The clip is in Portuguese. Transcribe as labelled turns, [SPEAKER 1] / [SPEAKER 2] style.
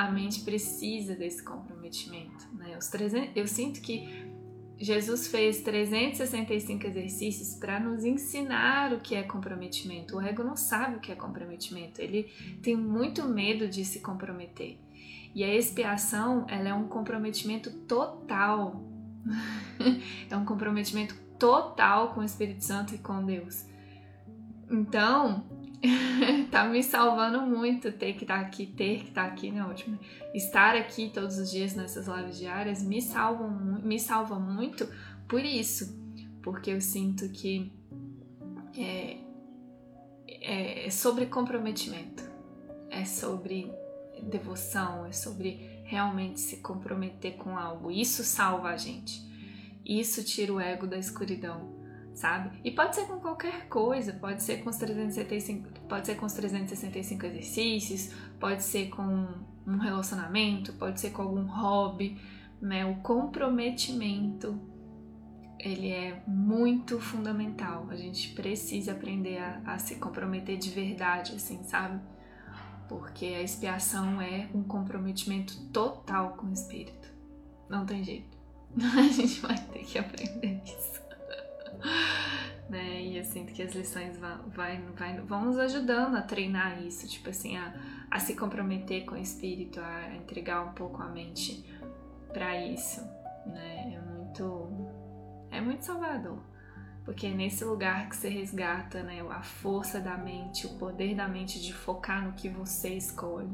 [SPEAKER 1] a mente precisa desse comprometimento. Né? Os 300, eu sinto que Jesus fez 365 exercícios para nos ensinar o que é comprometimento. O ego não sabe o que é comprometimento, ele tem muito medo de se comprometer. E a expiação, ela é um comprometimento total. é um comprometimento total com o Espírito Santo e com Deus. Então, tá me salvando muito ter que estar tá aqui, ter que estar tá aqui, né? Ótimo. Estar aqui todos os dias nessas lives diárias me salva, me salva muito por isso, porque eu sinto que é, é, é sobre comprometimento, é sobre devoção, é sobre realmente se comprometer com algo. Isso salva a gente. Isso tira o ego da escuridão sabe? E pode ser com qualquer coisa, pode ser com os 365, pode ser com os 365 exercícios, pode ser com um relacionamento, pode ser com algum hobby, né? O comprometimento ele é muito fundamental. A gente precisa aprender a, a se comprometer de verdade, assim, sabe? Porque a expiação é um comprometimento total com o espírito. Não tem jeito. A gente vai ter que aprender sinto que as lições vai, vai, vai, vão nos ajudando a treinar isso, tipo assim, a, a se comprometer com o espírito, a entregar um pouco a mente para isso, né? É muito, é muito salvador. Porque é nesse lugar que você resgata né, a força da mente, o poder da mente de focar no que você escolhe